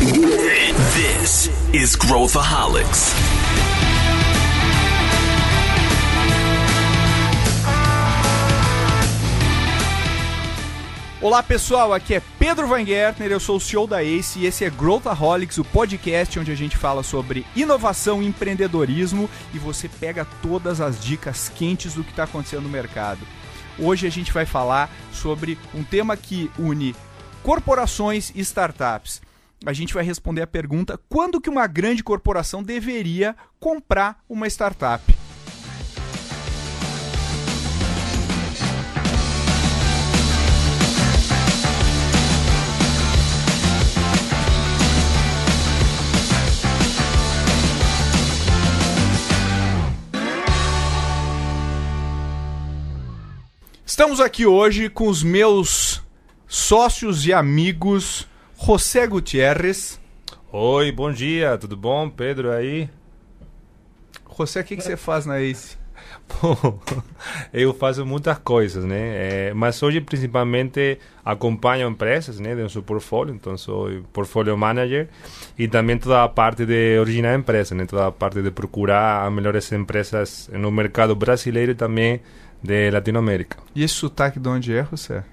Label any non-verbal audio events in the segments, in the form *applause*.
This is Growthaholics. Olá pessoal, aqui é Pedro Van Gertner, eu sou o CEO da ACE e esse é Growthaholics, o podcast onde a gente fala sobre inovação e empreendedorismo e você pega todas as dicas quentes do que está acontecendo no mercado. Hoje a gente vai falar sobre um tema que une corporações e startups. A gente vai responder a pergunta: quando que uma grande corporação deveria comprar uma startup? Estamos aqui hoje com os meus sócios e amigos José Gutierrez. Oi, bom dia, tudo bom? Pedro aí? José, o que, que você faz na ACE? *laughs* Bom, *laughs* eu faço muitas coisas, né? É, mas hoje principalmente acompanho empresas, né, de seu portfólio, então sou portfólio manager e também toda a parte de originar empresas, né, toda a parte de procurar as melhores empresas no mercado brasileiro e também de Latinoamérica. E esse sotaque de onde é, José?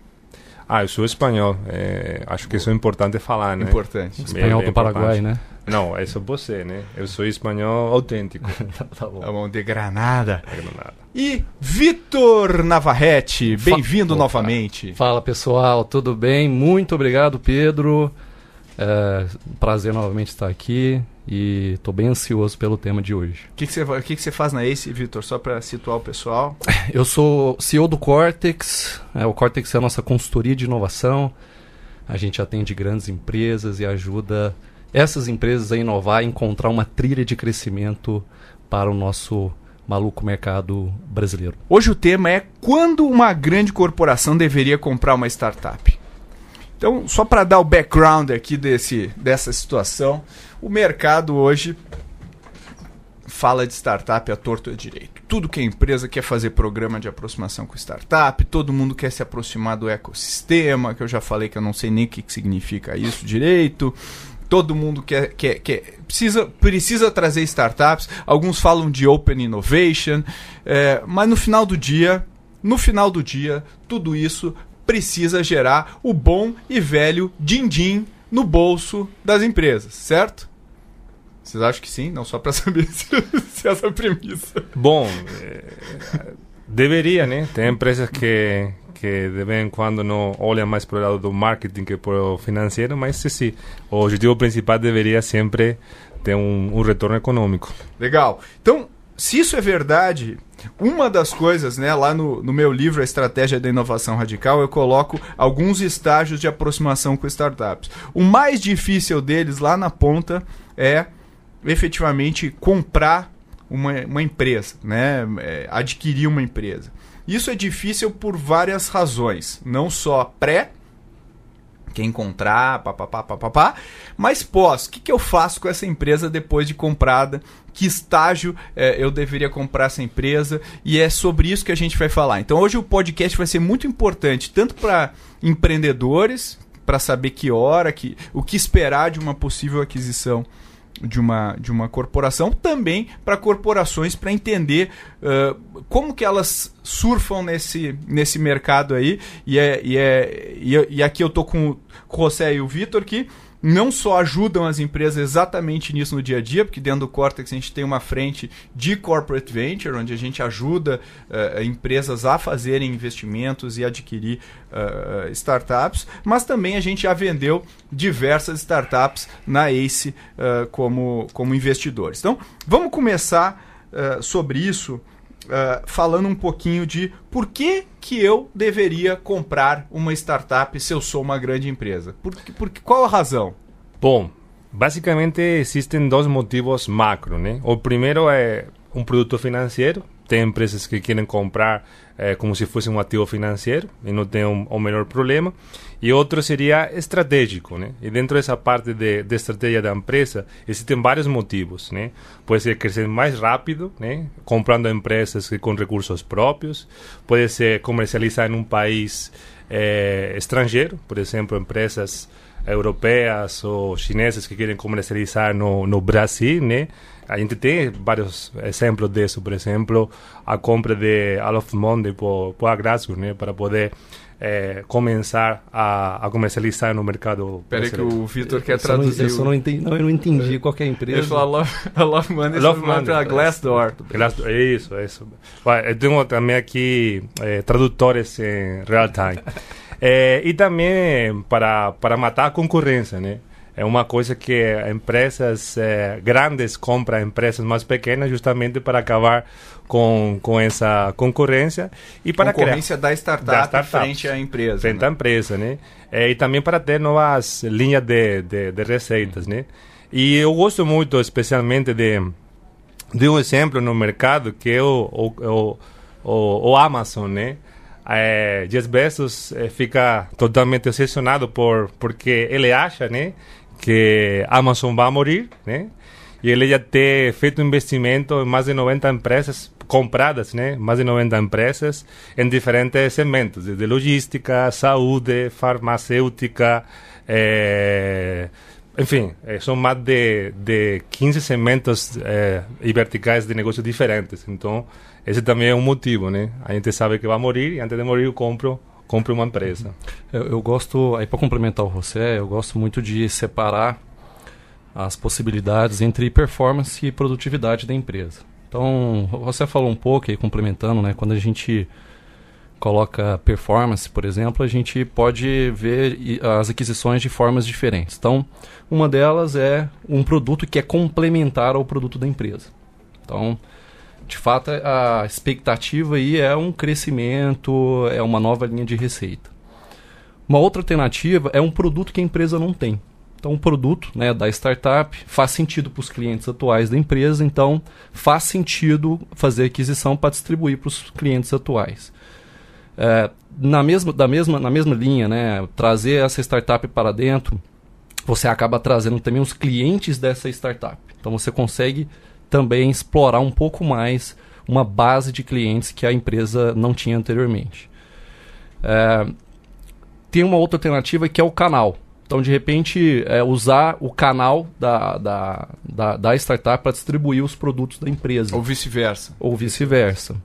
Ah, eu sou espanhol. É, acho que isso é importante falar, né? Importante. Espanhol do Paraguai, né? Não, esse é você, né? Eu sou espanhol autêntico. *laughs* tá bom. Tá bom, de Granada. De Granada. E Vitor Navarrete, bem-vindo novamente. Fala pessoal, tudo bem? Muito obrigado, Pedro. É, prazer novamente estar aqui e estou bem ansioso pelo tema de hoje. O que, que, você, que, que você faz na ACE, Vitor? Só para situar o pessoal. Eu sou CEO do Cortex. É, o Cortex é a nossa consultoria de inovação. A gente atende grandes empresas e ajuda essas empresas a inovar e encontrar uma trilha de crescimento para o nosso maluco mercado brasileiro. Hoje o tema é quando uma grande corporação deveria comprar uma startup. Então, só para dar o background aqui desse, dessa situação, o mercado hoje fala de startup a torto e a direito. Tudo que a empresa quer fazer programa de aproximação com startup, todo mundo quer se aproximar do ecossistema, que eu já falei que eu não sei nem o que significa isso direito. Todo mundo quer, quer, quer precisa, precisa trazer startups. Alguns falam de open innovation, é, mas no final do dia, no final do dia, tudo isso precisa gerar o bom e velho din-din no bolso das empresas, certo? Vocês acham que sim? Não só para *laughs* saber se, se essa é a premissa. Bom, é, deveria, né? Tem empresas que que de vez em quando não olham mais para o lado do marketing que para o financeiro, mas sim, sim, o objetivo principal deveria sempre ter um, um retorno econômico. Legal. Então, se isso é verdade, uma das coisas, né, lá no, no meu livro A Estratégia da Inovação Radical, eu coloco alguns estágios de aproximação com startups. O mais difícil deles, lá na ponta, é efetivamente comprar uma, uma empresa, né, é, adquirir uma empresa. Isso é difícil por várias razões, não só pré, quer encontrar, papapá, papapá, mas pós, o que, que eu faço com essa empresa depois de comprada? Que estágio é, eu deveria comprar essa empresa? E é sobre isso que a gente vai falar. Então hoje o podcast vai ser muito importante, tanto para empreendedores, para saber que hora, que, o que esperar de uma possível aquisição de uma, de uma corporação, também para corporações para entender uh, como que elas surfam nesse, nesse mercado aí. E, é, e, é, e, e aqui eu tô com, com o José e o Vitor que não só ajudam as empresas exatamente nisso no dia a dia, porque dentro do Cortex a gente tem uma frente de corporate venture, onde a gente ajuda uh, empresas a fazerem investimentos e adquirir uh, startups, mas também a gente já vendeu diversas startups na ACE uh, como, como investidores. Então, vamos começar sobre isso. Uh, falando um pouquinho de por que, que eu deveria comprar uma startup se eu sou uma grande empresa. Por, por, qual a razão? Bom, basicamente existem dois motivos macro. Né? O primeiro é um produto financeiro. Tem empresas que querem comprar é, como se fosse um ativo financeiro e não tem um, o melhor problema. E outro seria estratégico, né? E dentro dessa parte de, de estratégia da empresa existem vários motivos, né? Pode ser crescer mais rápido, né? Comprando empresas com recursos próprios. Pode ser comercializar em um país é, estrangeiro, por exemplo, empresas europeias ou chinesas que querem comercializar no, no Brasil, né? A gente tem vários exemplos disso, por exemplo, a compra de Alof Monde por, por né? Para poder é, começar a, a, comercializar no mercado. Peraí que o Vitor quer eu traduzir. Não, eu, não entendi, não, eu não entendi qual é a empresa. Ele falou a Love Money, Love Money para Glassdoor. Glassdoor. Isso, isso. Eu tenho também aqui é, tradutores em real time. *laughs* é, e também para, para matar a concorrência, né? É uma coisa que empresas eh, grandes compram empresas mais pequenas justamente para acabar com, com essa concorrência e para concorrência criar, da, startup da startup frente à empresa frente né? à empresa né? É, e também para ter novas linhas de, de, de receitas né? E eu gosto muito especialmente de de um exemplo no mercado que é o, o, o, o Amazon né? É, Jeff Bezos é, fica totalmente obsessionado por porque ele acha né que Amazon vai morrer, né? E ele já tem feito investimento em mais de 90 empresas compradas, né? Mais de 90 empresas em diferentes segmentos, desde logística, saúde, farmacêutica, eh, enfim, eh, são mais de, de 15 segmentos eh, e verticais de negócios diferentes. Então, esse também é um motivo, né? A gente sabe que vai morrer e antes de morrer eu compro compre uma empresa. Eu, eu gosto, aí para complementar o José, eu gosto muito de separar as possibilidades entre performance e produtividade da empresa. Então, você falou um pouco aí, complementando, né? Quando a gente coloca performance, por exemplo, a gente pode ver as aquisições de formas diferentes. Então, uma delas é um produto que é complementar ao produto da empresa. Então, de fato, a expectativa aí é um crescimento, é uma nova linha de receita. Uma outra alternativa é um produto que a empresa não tem. Então, um produto né, da startup faz sentido para os clientes atuais da empresa, então faz sentido fazer aquisição para distribuir para os clientes atuais. É, na, mesma, da mesma, na mesma linha, né, trazer essa startup para dentro, você acaba trazendo também os clientes dessa startup. Então, você consegue também explorar um pouco mais uma base de clientes que a empresa não tinha anteriormente. É, tem uma outra alternativa que é o canal. Então, de repente, é, usar o canal da, da, da, da startup para distribuir os produtos da empresa. Ou vice-versa. Ou vice-versa.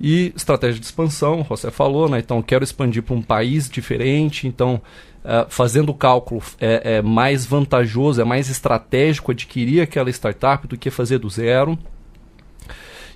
E estratégia de expansão, você falou, né? Então, quero expandir para um país diferente. Então, uh, fazendo o cálculo, é, é, mais vantajoso, é mais estratégico adquirir aquela startup do que fazer do zero.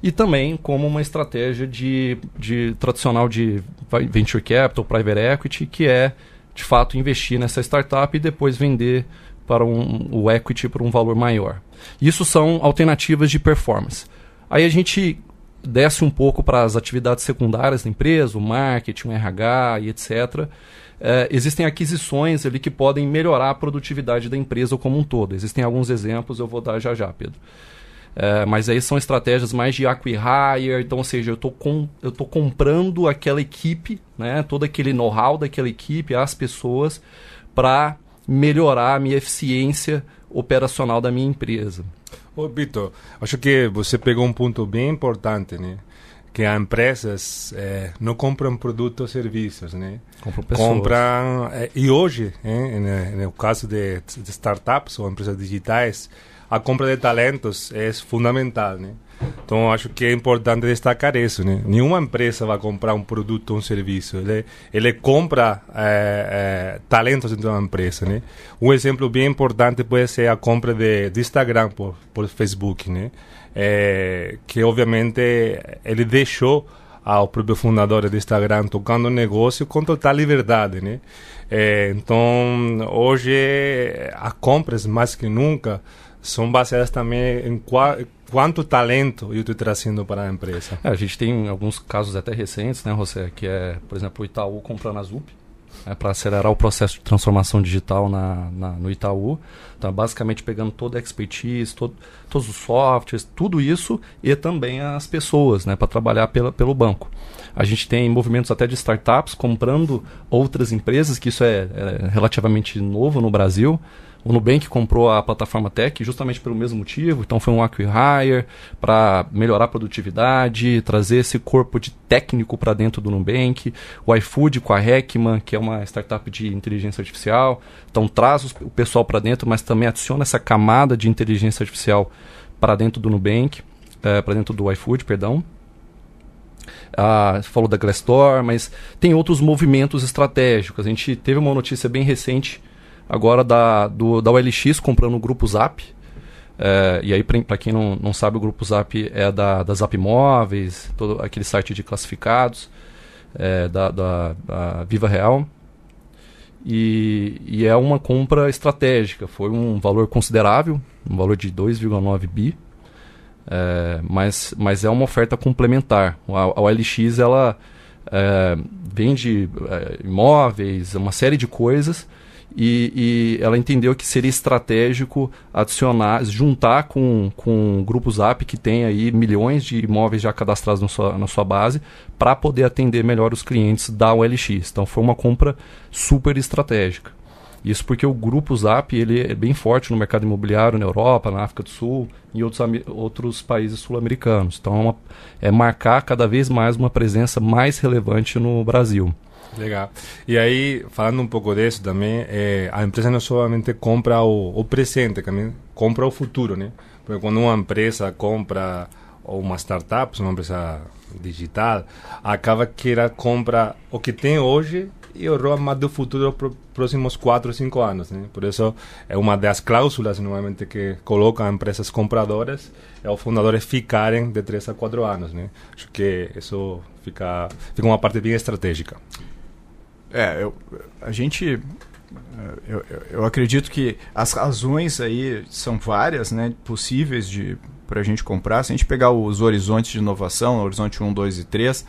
E também como uma estratégia de, de tradicional de venture capital, private equity, que é de fato investir nessa startup e depois vender para um, o equity por um valor maior. Isso são alternativas de performance. Aí a gente desce um pouco para as atividades secundárias da empresa, o marketing, o RH e etc é, existem aquisições ali que podem melhorar a produtividade da empresa como um todo. Existem alguns exemplos, eu vou dar já já, Pedro. É, mas aí são estratégias mais de acquire, então, ou seja, eu estou com, eu comprando aquela equipe, né, todo aquele know-how daquela equipe, as pessoas, para melhorar a minha eficiência operacional da minha empresa. Ô, Vitor, acho que você pegou um ponto bem importante, né? Que as empresas é, não compram produtos ou serviços, né? Compram pessoas. Compram, é, e hoje, é, no caso de, de, startups ou empresas digitais, a compra de talentos é fundamental, né? Então, acho que é importante destacar isso, né? Nenhuma empresa vai comprar um produto ou um serviço. Ele, ele compra talentos dentro da empresa, né? Um exemplo bem importante pode ser a compra de, de Instagram por, por Facebook, né? É, que obviamente ele deixou ao próprio fundador do Instagram tocando o negócio com total liberdade, né? É, então, hoje, as compras, mais que nunca, são baseadas também em qua, quanto talento eu estou trazendo para a empresa. É, a gente tem alguns casos até recentes, né, José? Que é, por exemplo, o Itaú comprando a Zup é, para acelerar o processo de transformação digital na, na, no Itaú. Então, basicamente pegando toda a expertise, todo, todos os softwares, tudo isso e também as pessoas né, para trabalhar pela, pelo banco. A gente tem movimentos até de startups comprando outras empresas, que isso é, é relativamente novo no Brasil. O Nubank comprou a plataforma Tech justamente pelo mesmo motivo, então foi um acquire para melhorar a produtividade, trazer esse corpo de técnico para dentro do Nubank. O iFood com a Heckman, que é uma startup de inteligência artificial, então traz o pessoal para dentro, mas também adiciona essa camada de inteligência artificial para dentro do Nubank, é, para dentro do iFood, perdão. Ah, falou da Glassdoor, mas tem outros movimentos estratégicos. A gente teve uma notícia bem recente agora da, do, da OLX comprando o Grupo Zap. É, e aí, para quem não, não sabe, o Grupo Zap é da, da Zap Imóveis, todo aquele site de classificados, é, da, da, da, Viva Real. E, e é uma compra estratégica, foi um valor considerável, um valor de 2,9 bi. É, mas, mas é uma oferta complementar. A, a OLX ela é, vende é, imóveis, uma série de coisas e, e, ela entendeu que seria estratégico adicionar, juntar com, com o Grupo Zap, que tem aí milhões de imóveis já cadastrados na sua, na sua base, para poder atender melhor os clientes da OLX. Então foi uma compra super estratégica. Isso porque o Grupo Zap ele é bem forte no mercado imobiliário na Europa, na África do Sul e outros, outros países sul-americanos. Então é, uma, é marcar cada vez mais uma presença mais relevante no Brasil. Legal. E aí, falando um pouco disso também, é, a empresa não somente compra o, o presente, também compra o futuro, né? Porque quando uma empresa compra uma startup, uma empresa digital, acaba que ela compra o que tem hoje e o roadmap do futuro para os próximos 4 ou 5 anos. Né? Por isso, é uma das cláusulas, normalmente, que colocam empresas compradoras, é os fundadores ficarem de 3 a 4 anos. Né? Acho que isso fica, fica uma parte bem estratégica. É, eu, a gente. Eu, eu, acredito que as razões aí são várias, né? Possíveis de para a gente comprar. Se a gente pegar os horizontes de inovação, horizonte 1, 2 e 3,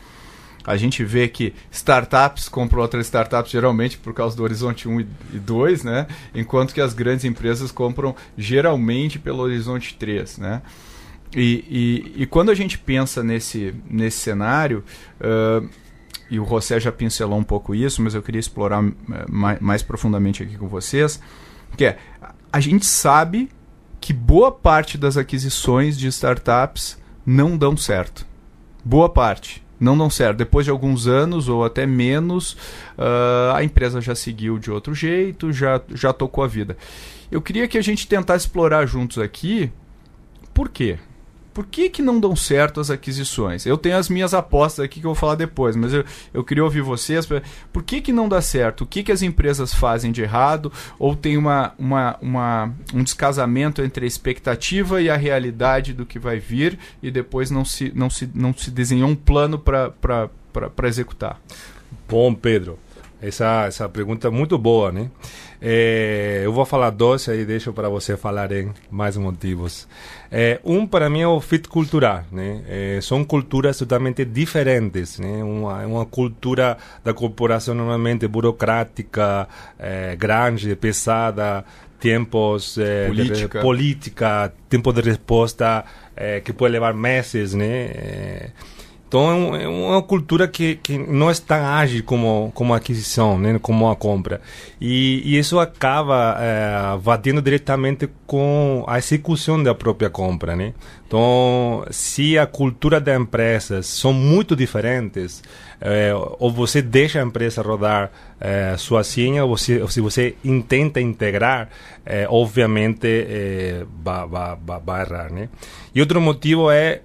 a gente vê que startups compram outras startups geralmente por causa do horizonte 1 e 2, né? Enquanto que as grandes empresas compram geralmente pelo horizonte 3, né? E, e, e quando a gente pensa nesse, nesse cenário, uh, e o José já pincelou um pouco isso, mas eu queria explorar eh, mais, mais profundamente aqui com vocês, que é, a gente sabe que boa parte das aquisições de startups não dão certo. Boa parte não dão certo. Depois de alguns anos ou até menos, uh, a empresa já seguiu de outro jeito, já, já tocou a vida. Eu queria que a gente tentasse explorar juntos aqui por quê? Por que, que não dão certo as aquisições? Eu tenho as minhas apostas aqui que eu vou falar depois, mas eu, eu queria ouvir vocês. Por que, que não dá certo? O que, que as empresas fazem de errado? Ou tem uma, uma, uma, um descasamento entre a expectativa e a realidade do que vai vir e depois não se, não se, não se desenhou um plano para executar? Bom, Pedro, essa, essa pergunta é muito boa, né? É, eu vou falar dois e deixo para você falarem mais motivos. É, um, para mim, é o fit cultural. Né? É, são culturas totalmente diferentes. Né? Uma, uma cultura da corporação normalmente burocrática, é, grande, pesada, tempos é, política. De, política, tempo de resposta é, que pode levar meses, né? Então é, é uma cultura que, que não é tão ágil como, como aquisição, né? como a compra. E, e isso acaba é, batendo diretamente com a execução da própria compra. Né? Então, se a cultura da empresa são muito diferentes, é, ou você deixa a empresa rodar é, sozinha, ou, se, ou se você tenta integrar, é, obviamente é, vai, vai, vai errar. Né? E outro motivo é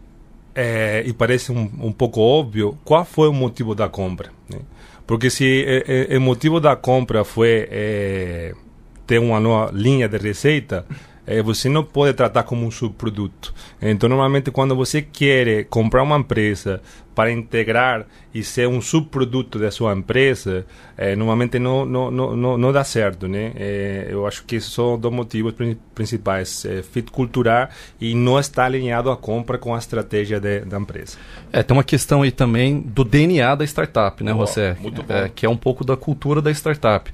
é, e parece um, um pouco óbvio, qual foi o motivo da compra? Né? Porque se o motivo da compra foi é, ter uma nova linha de receita, é, você não pode tratar como um subproduto. Então, normalmente, quando você quer comprar uma empresa para integrar e ser um subproduto da sua empresa, é, normalmente não, não, não, não, dá certo. Né? É, eu acho que esses são dois motivos principais: é, fit cultural e não está alinhado a compra com a estratégia da empresa. É, tem uma questão aí também do DNA da startup, né, José? Muito bom. É, que é um pouco da cultura da startup.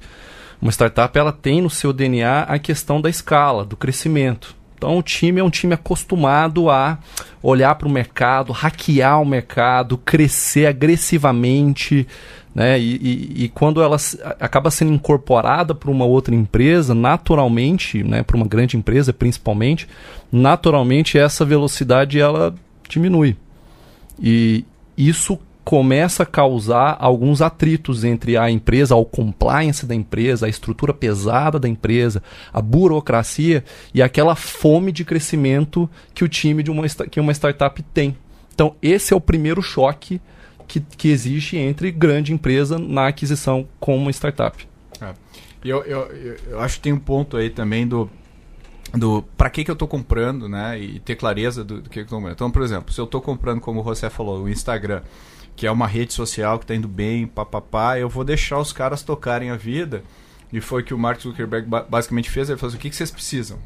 Uma startup ela tem no seu DNA a questão da escala, do crescimento. Então o time é um time acostumado a olhar para o mercado, hackear o mercado, crescer agressivamente, Né? E, e, e quando ela acaba sendo incorporada para uma outra empresa, naturalmente, né, para uma grande empresa principalmente, naturalmente essa velocidade ela diminui. E isso começa a causar alguns atritos entre a empresa, o compliance da empresa, a estrutura pesada da empresa, a burocracia e aquela fome de crescimento que o time de uma, que uma startup tem. Então, esse é o primeiro choque que, que existe entre grande empresa na aquisição com uma startup. É. Eu, eu, eu acho que tem um ponto aí também do do para que, que eu estou comprando, né? E ter clareza do, do que eu estou comprando. Então, por exemplo, se eu estou comprando, como você falou, o Instagram, que é uma rede social que está indo bem, papapá, eu vou deixar os caras tocarem a vida. E foi que o Mark Zuckerberg basicamente fez. Ele falou assim, o que, que vocês precisam?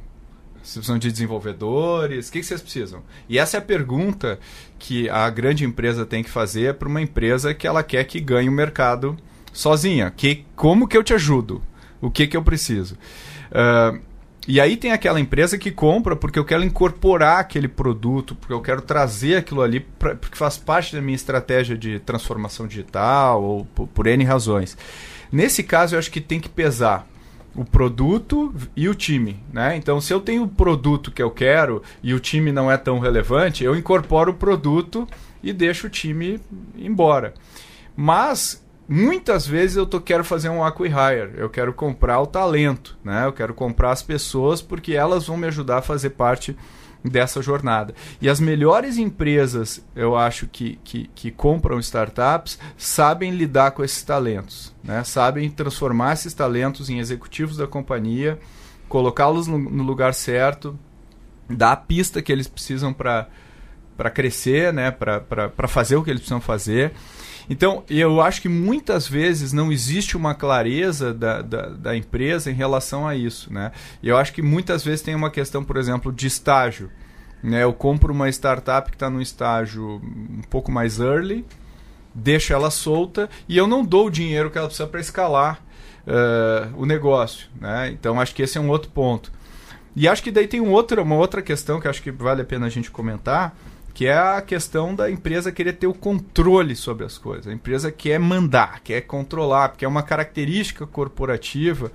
Vocês precisam de desenvolvedores? O que, que vocês precisam? E essa é a pergunta que a grande empresa tem que fazer para uma empresa que ela quer que ganhe o mercado sozinha. Que, como que eu te ajudo? O que, que eu preciso? Uh, e aí tem aquela empresa que compra porque eu quero incorporar aquele produto, porque eu quero trazer aquilo ali, pra, porque faz parte da minha estratégia de transformação digital ou por, por N razões. Nesse caso, eu acho que tem que pesar o produto e o time, né? Então, se eu tenho o produto que eu quero e o time não é tão relevante, eu incorporo o produto e deixo o time embora. Mas muitas vezes eu tô, quero fazer um acquire, eu quero comprar o talento, né? Eu quero comprar as pessoas porque elas vão me ajudar a fazer parte dessa jornada. E as melhores empresas, eu acho que, que, que compram startups, sabem lidar com esses talentos, né? Sabem transformar esses talentos em executivos da companhia, colocá-los no, no lugar certo, dar a pista que eles precisam para para crescer, né? para fazer o que eles precisam fazer. Então, eu acho que muitas vezes não existe uma clareza da, da, da empresa em relação a isso. Né? E eu acho que muitas vezes tem uma questão, por exemplo, de estágio. Né? Eu compro uma startup que está no estágio um pouco mais early, deixo ela solta e eu não dou o dinheiro que ela precisa para escalar uh, o negócio. Né? Então, acho que esse é um outro ponto. E acho que daí tem um outro, uma outra questão que acho que vale a pena a gente comentar, que é a questão da empresa querer ter o controle sobre as coisas. A empresa quer mandar, quer controlar, porque é uma característica corporativa.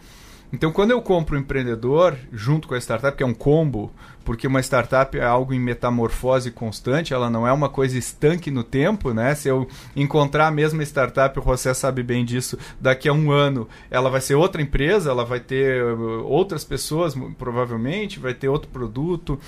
Então, quando eu compro um empreendedor junto com a startup, que é um combo, porque uma startup é algo em metamorfose constante, ela não é uma coisa estanque no tempo, né? Se eu encontrar a mesma startup, o José sabe bem disso, daqui a um ano ela vai ser outra empresa, ela vai ter uh, outras pessoas, provavelmente, vai ter outro produto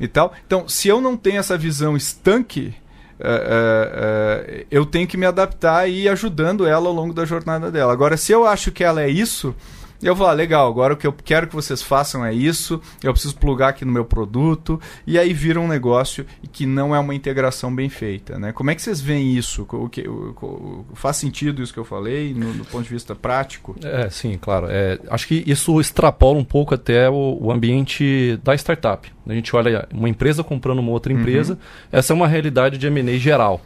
e tal. Então, se eu não tenho essa visão estanque, uh, uh, uh, eu tenho que me adaptar e ir ajudando ela ao longo da jornada dela. Agora, se eu acho que ela é isso, eu vou, ah, legal, agora o que eu quero que vocês façam é isso, eu preciso plugar aqui no meu produto, e aí vira um negócio que não é uma integração bem feita. Né? Como é que vocês veem isso? O que, o, o, faz sentido isso que eu falei, no, do ponto de vista prático? É, sim, claro. É, acho que isso extrapola um pouco até o, o ambiente da startup. A gente olha uma empresa comprando uma outra empresa, uhum. essa é uma realidade de M&A geral.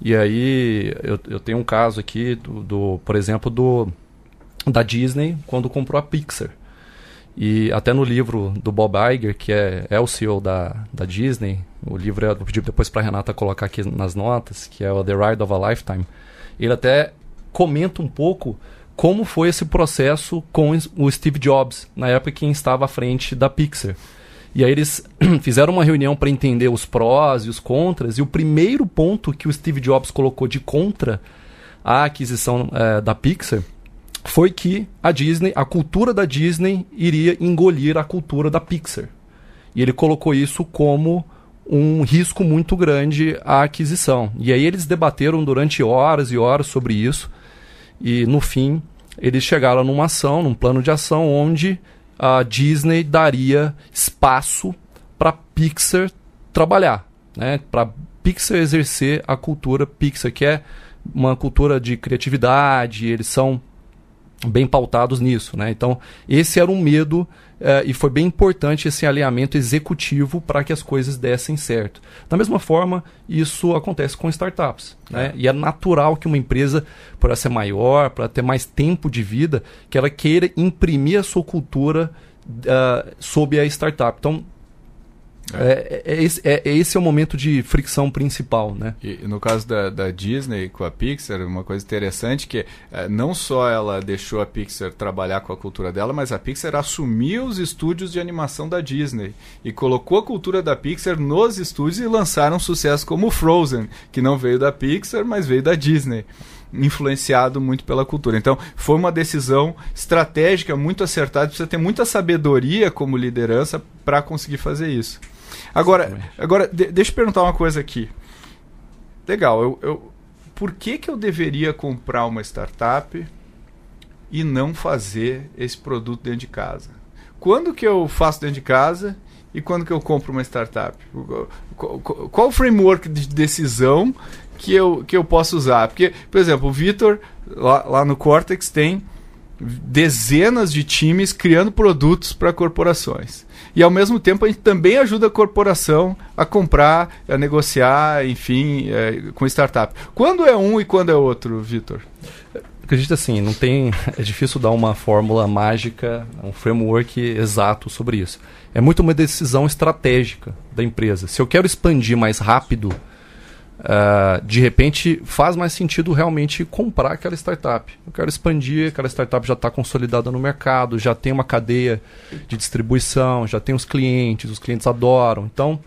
E aí eu, eu tenho um caso aqui, do, do por exemplo, do da Disney quando comprou a Pixar. E até no livro do Bob Iger, que é, é o CEO da, da Disney, o livro eu vou pedir depois para Renata colocar aqui nas notas, que é o The Ride of a Lifetime, ele até comenta um pouco como foi esse processo com o Steve Jobs, na época que estava à frente da Pixar. E aí eles *clears throat* fizeram uma reunião para entender os prós e os contras, e o primeiro ponto que o Steve Jobs colocou de contra a aquisição é, da Pixar foi que a Disney, a cultura da Disney iria engolir a cultura da Pixar. E ele colocou isso como um risco muito grande à aquisição. E aí eles debateram durante horas e horas sobre isso. E no fim, eles chegaram numa ação, num plano de ação onde a Disney daria espaço para Pixar trabalhar, né? Para Pixar exercer a cultura Pixar, que é uma cultura de criatividade, eles são bem pautados nisso. Né? Então, esse era um medo eh, e foi bem importante esse alinhamento executivo para que as coisas dessem certo. Da mesma forma, isso acontece com startups. Né? É. E é natural que uma empresa, para ser maior, para ter mais tempo de vida, que ela queira imprimir a sua cultura uh, sob a startup. Então, É, é, é esse, é, esse é o momento de fricção principal, né? E no caso da, da Disney com a Pixar, uma coisa interessante que é, não só ela deixou a Pixar trabalhar com a cultura dela, mas a Pixar assumiu os estúdios de animação da Disney e colocou a cultura da Pixar nos estúdios e lançaram sucesso como Frozen, que não veio da Pixar, mas veio da Disney influenciado muito pela cultura. Então, foi uma decisão estratégica muito acertada, precisa ter muita sabedoria como liderança para conseguir fazer isso. Agora, agora de, deixa eu perguntar uma coisa aqui. Legal, eu, eu, por que, que eu deveria comprar uma startup e não fazer esse produto dentro de casa? Quando que eu faço dentro de casa e quando que eu compro uma startup? Qual, qual o framework de decisão que eu, que eu posso usar? Porque, por exemplo, o Vitor, lá, lá no Cortex, tem dezenas de times criando produtos para corporações e ao mesmo tempo a gente também ajuda a corporação a comprar, a negociar, enfim, é, com startup. Quando é um e quando é outro, Vitor? Acredita assim, não tem. É difícil dar uma fórmula mágica, um framework exato sobre isso. É muito uma decisão estratégica da empresa. Se eu quero expandir mais rápido, Uh, de repente faz mais sentido realmente comprar aquela startup. Eu quero expandir, aquela startup já está consolidada no mercado, já tem uma cadeia de distribuição, já tem os clientes, os clientes adoram. Então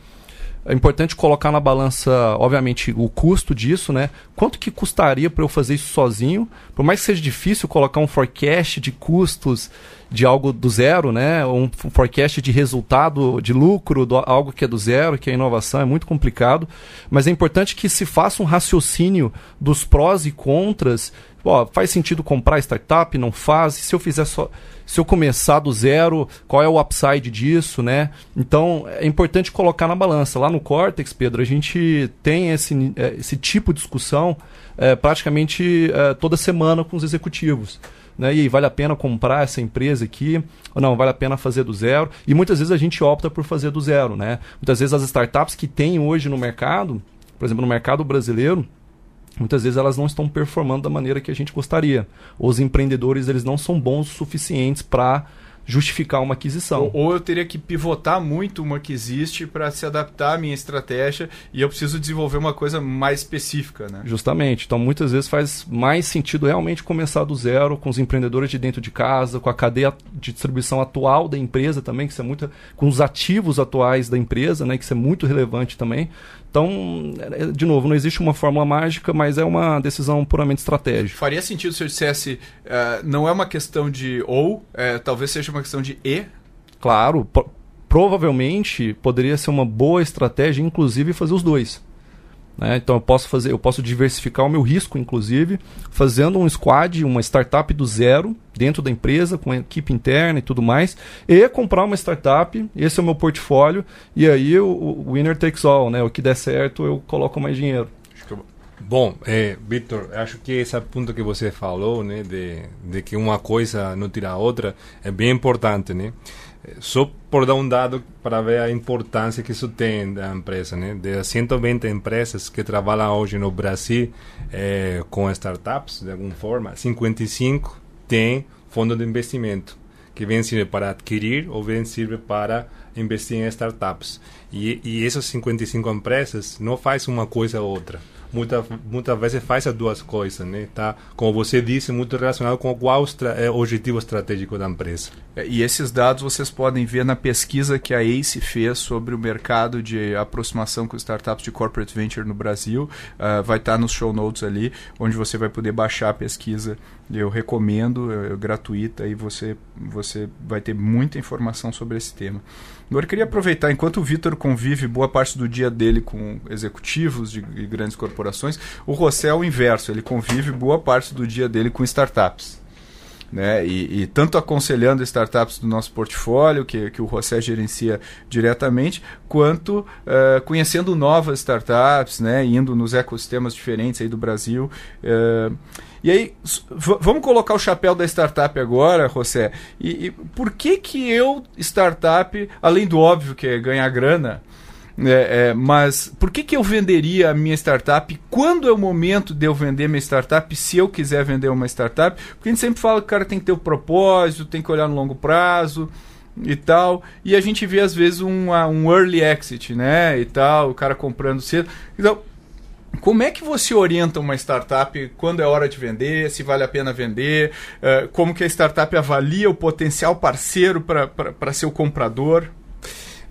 é importante colocar na balança, obviamente, o custo disso, né? Quanto que custaria para eu fazer isso sozinho? Por mais que seja difícil colocar um forecast de custos de algo do zero, né? Um forecast de resultado, de lucro, do, algo que é do zero, que é inovação, é muito complicado. Mas é importante que se faça um raciocínio dos prós e contras. Pô, faz sentido comprar startup? Não faz? Se eu fizer só se eu começar do zero, qual é o upside disso, né? Então é importante colocar na balança. Lá no Cortex, Pedro, a gente tem esse, é, esse tipo de discussão é, praticamente é, toda semana com os executivos. Né? E aí, vale a pena comprar essa empresa aqui? Ou não, vale a pena fazer do zero? E muitas vezes a gente opta por fazer do zero. Né? Muitas vezes as startups que tem hoje no mercado, por exemplo, no mercado brasileiro, muitas vezes elas não estão performando da maneira que a gente gostaria. Os empreendedores eles não são bons o suficientes para justificar uma aquisição. Ou, ou, eu teria que pivotar muito uma que existe para se adaptar à minha estratégia e eu preciso desenvolver uma coisa mais específica, né? Justamente. Então, muitas vezes faz mais sentido realmente começar do zero com os empreendedores de dentro de casa, com a cadeia de distribuição atual da empresa também, que isso é muito com os ativos atuais da empresa, né, que isso é muito relevante também. Então, de novo, não existe uma fórmula mágica, mas é uma decisão puramente estratégica. Faria sentido se eu dissesse, uh, não é uma questão de ou, uh, talvez seja uma questão de e? Claro, provavelmente poderia ser uma boa estratégia, inclusive, fazer os dois. Né? Então eu posso fazer, eu posso diversificar o meu risco, inclusive, fazendo um squad, uma startup do zero dentro da empresa, com equipe interna e tudo mais, e comprar uma startup, esse é o meu portfólio, e aí o, o winner takes all, né? O que der certo, eu coloco mais dinheiro. Bom, é, Victor, acho que esse ponto que você falou, né, de, de que uma coisa não tira a outra, é bem importante, né? Só por dar um dado para ver a importância que isso tem da empresa, né? De 120 empresas que trabalham hoje no Brasil é, com startups, de alguma forma, 55 têm fundo de investimento, que vem servir para adquirir ou vem servir para investir em startups. E, e essas 55 empresas não fazem uma coisa ou outra muitas muitas vezes faz as duas coisas, né? Tá, como você disse, muito relacionado com qual é o objetivo estratégico da empresa. É, e esses dados vocês podem ver na pesquisa que a ACE fez sobre o mercado de aproximação com startups de corporate venture no Brasil. Uh, vai estar tá nos show notes ali, onde você vai poder baixar a pesquisa. Eu recomendo, é, é gratuita, e você, você vai ter muita informação sobre esse tema. Agora eu queria aproveitar, enquanto o Vitor convive boa parte do dia dele com executivos de grandes corporações, o José é o inverso, ele convive boa parte do dia dele com startups. Né? E, e, tanto aconselhando startups do nosso portfólio, que, que o José gerencia diretamente, quanto uh, conhecendo novas startups, né? indo nos ecossistemas diferentes aí do Brasil. Uh, e aí, vamos colocar o chapéu da startup agora, José. E, e, por que que eu, startup, além do óbvio que é ganhar grana, é, é, mas por que, que eu venderia a minha startup? Quando é o momento de eu vender minha startup? Se eu quiser vender uma startup? Porque a gente sempre fala que o cara tem que ter o propósito, tem que olhar no longo prazo. e tal. E a gente vê às vezes um, um early exit, né? E tal, o cara comprando cedo. Então, como é que você orienta uma startup quando é hora de vender, se vale a pena vender? Uh, como que a startup avalia o potencial parceiro para ser o comprador?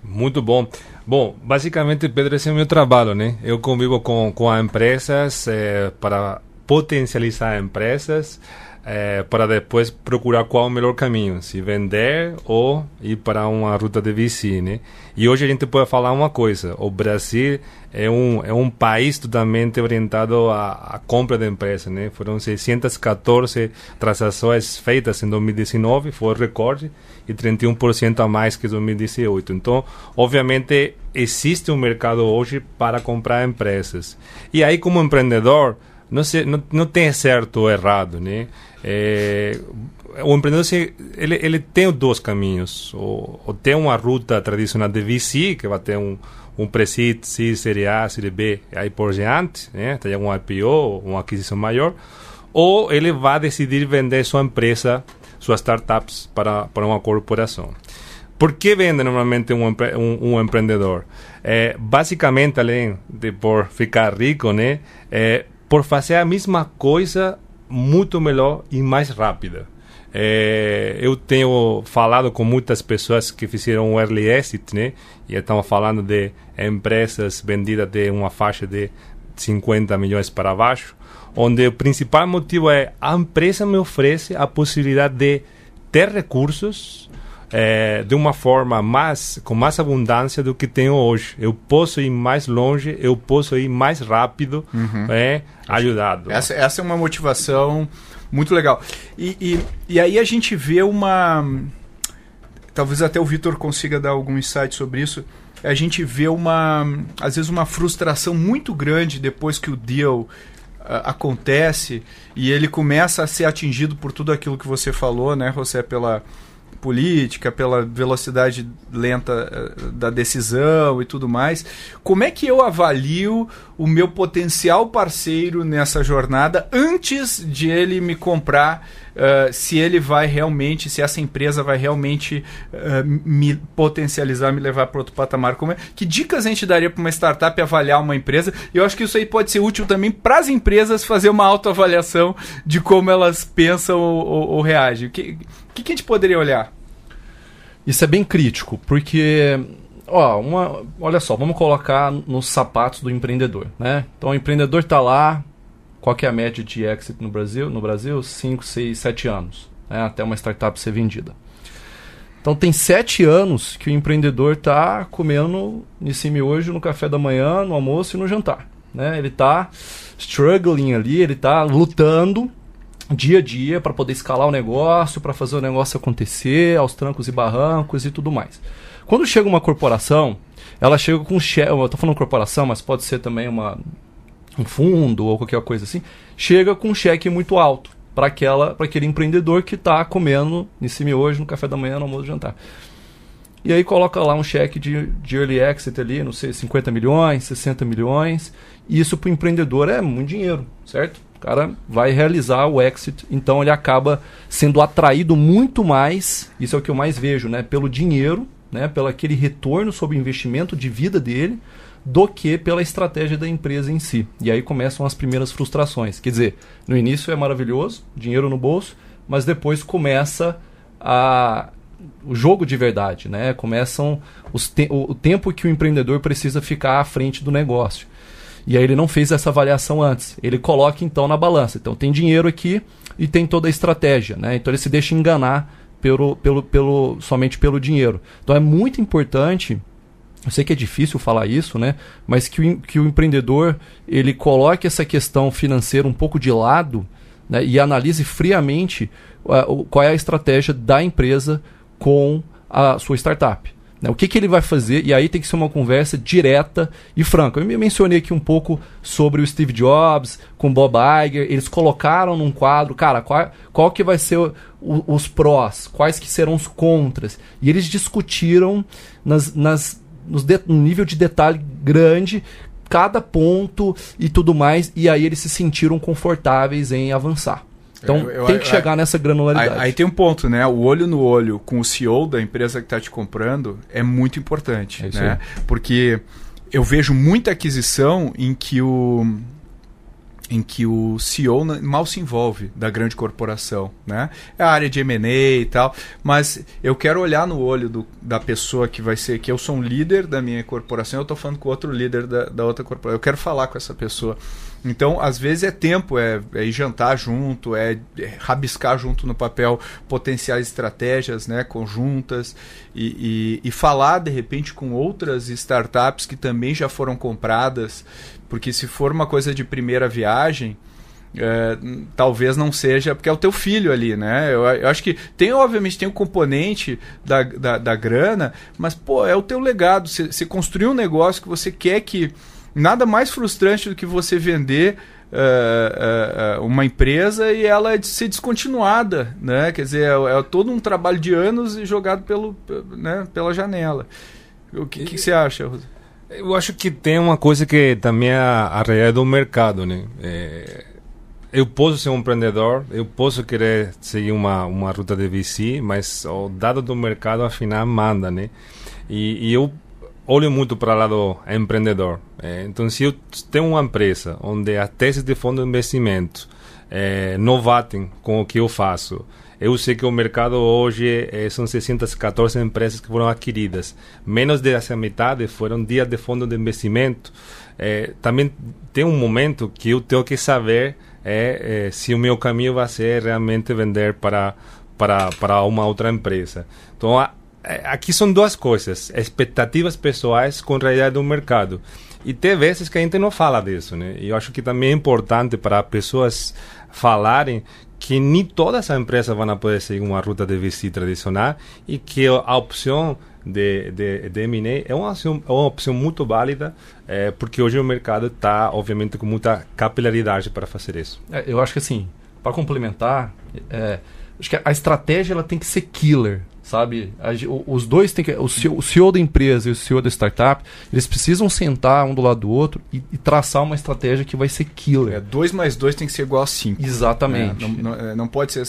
Muito bom. Bom, basicamente, Pedro, esse é o meu trabalho, né? Eu convivo com, com empresas é, para potencializar empresas, é, para depois procurar qual é o melhor caminho, se vender ou ir para uma ruta de VC, né? E hoje a gente pode falar uma coisa, o Brasil é um, é um país totalmente orientado à, à compra de empresas, né? Foram 614 transações feitas em 2019, foi recorde, e 31% a mais que 2018. Então, obviamente, existe um mercado hoje para comprar empresas. E aí, como empreendedor, não, se, não, não tem certo ou errado, né? É, o empreendedor ele, ele tem dois caminhos. Ou, ou, tem uma ruta tradicional de VC, que vai ter um, um pre-seed, série A, série B, aí por diante, né? tem um IPO, uma aquisição maior. Ou ele vai decidir vender sua empresa, suas startups para, para uma corporação. Por que vende normalmente um, empreendedor? É, basicamente, além de por ficar rico, né? É, por fazer a mesma coisa muito melhor e mais rápida. É, eu tenho falado com muitas pessoas que fizeram um early exit, né? E estamos falando de empresas vendidas de uma faixa de 50 milhões para baixo, onde o principal motivo é a empresa me oferece a possibilidade de ter recursos é, de uma forma mais com mais abundância do que tenho hoje. Eu posso ir mais longe, eu posso ir mais rápido, uhum. é, ajudado. Essa, essa é uma motivação muito legal. E, e, e aí a gente vê uma. Talvez até o Vitor consiga dar algum insight sobre isso. A gente vê uma. Às vezes uma frustração muito grande depois que o deal acontece e ele começa a ser atingido por tudo aquilo que você falou, né, José, pela política, pela velocidade lenta eh, da decisão e tudo mais. Como é que eu avalio o meu potencial parceiro nessa jornada antes de ele me comprar? Uh, se ele vai realmente, se essa empresa vai realmente uh, me potencializar, me levar para outro patamar. Como é, que dicas a gente daria para uma startup avaliar uma empresa? Eu acho que isso aí pode ser útil também para as empresas fazer uma autoavaliação de como elas pensam ou, ou, ou reagem. O que, que, que a gente poderia olhar? Isso é bem crítico, porque ó, uma, olha só, vamos colocar nos sapatos do empreendedor, né? Então o empreendedor está lá, qual que é a média de exit no Brasil? No Brasil, 5, 6, 7 anos, né? até uma startup ser vendida. Então tem sete anos que o empreendedor está comendo nesse miojo no café da manhã, no almoço e no jantar. Né? Ele está struggling ali, ele está lutando dia a dia para poder escalar o negócio, para fazer o negócio acontecer, aos trancos e barrancos e tudo mais. Quando chega uma corporação, ela chega com cheque, eu estou falando corporação, mas pode ser também uma, um fundo ou qualquer coisa assim, chega com um cheque muito alto para aquela para aquele empreendedor que está comendo nesse miojo no café da manhã, no almoço, jantar. E aí coloca lá um cheque de, de early exit ali, não sei, 50 milhões, 60 milhões. E isso para o empreendedor é muito dinheiro, certo? O cara vai realizar o exit, então ele acaba sendo atraído muito mais, isso é o que eu mais vejo, né, pelo dinheiro, né, pelo aquele retorno sobre o investimento de vida dele, do que pela estratégia da empresa em si. E aí começam as primeiras frustrações. Quer dizer, no início é maravilhoso, dinheiro no bolso, mas depois começa a o jogo de verdade, né? Começam te o, o tempo que o empreendedor precisa ficar à frente do negócio. E aí ele não fez essa avaliação antes. Ele coloca então na balança. Então tem dinheiro aqui e tem toda a estratégia, né? Então ele se deixa enganar pelo, pelo, pelo, somente pelo dinheiro. Então é muito importante eu sei que é difícil falar isso, né? Mas que o, que o empreendedor ele coloque essa questão financeira um pouco de lado né? e analise friamente uh, qual é a estratégia da empresa com a sua startup. Né? O que, que ele vai fazer? E aí tem que ser uma conversa direta e franca. Eu me mencionei aqui um pouco sobre o Steve Jobs com Bob Iger. Eles colocaram num quadro, cara, qual, qual que vai ser o, os prós, quais que serão os contras. E eles discutiram nas, nas, nos de, nível de detalhe grande cada ponto e tudo mais. E aí eles se sentiram confortáveis em avançar. Então Eu- eu- tem que eu- chegar nessa granularidade. Aí, aí tem um ponto, né? O olho no olho com o CEO da empresa que está te comprando é muito importante, É né? Porque eu vejo muita aquisição em que o em que o CEO mal se envolve da grande corporação, né? É a área de M&A e tal, mas eu quero olhar no olho do- da pessoa que vai ser, que eu sou um líder da minha corporação, eu estou falando com outro líder da, da outra corporação, eu quero falar com essa pessoa. Então, às vezes é tempo, é, é ir jantar junto, é, é rabiscar junto no papel potenciais estratégias né, conjuntas e, e, e falar, de repente, com outras startups que também já foram compradas, porque se for uma coisa de primeira viagem, é, talvez não seja, porque é o teu filho ali, né? Eu, eu acho que tem, obviamente, tem o componente da, da, da grana, mas, pô, é o teu legado. Você construiu um negócio que você quer que. Nada mais frustrante do que você vender é, é, é, uma empresa e ela de- ser descontinuada, né? Quer dizer, é, é todo um trabalho de anos e jogado pelo, né, pela janela. O que que você acha, Rosa? Eu acho que tem uma coisa que também é a, a realidade do mercado, né? É, eu posso ser um empreendedor, eu posso querer seguir uma, uma ruta de VC, mas o dado do mercado afinal manda, né? E, e eu olho muito para o lado empreendedor. É, então, se eu tenho uma empresa onde as teses de fundo de investimento é, batem com o que eu faço, eu sei que o mercado hoje eh, são 614 empresas que foram adquiridas. Menos dessa metade foram dias de fundo de investimento. Eh, também tem um momento que eu tenho que saber eh, se o meu caminho vai ser realmente vender para, para, para uma outra empresa. Então, a- aqui são duas coisas: expectativas pessoais com a realidade do mercado. E tem vezes que a gente não fala disso, né? E eu acho que também é importante para pessoas falarem que nem todas as empresas vão poder seguir uma ruta de VC tradicional e que a opção de, de, de M&A é uma opção, é uma opção muito válida, eh, porque hoje o mercado está, obviamente, com muita capilaridade para fazer isso. É, eu acho que assim, para complementar, é, acho que a estratégia ela tem que ser killer, sabe? Os dois tem que, o CEO, o CEO da empresa e o CEO da startup, eles precisam sentar um do lado do outro e, e traçar uma estratégia que vai ser killer. É, 2 mais 2 tem que ser igual a 5. Exatamente. É, não, não- é, não pode ser.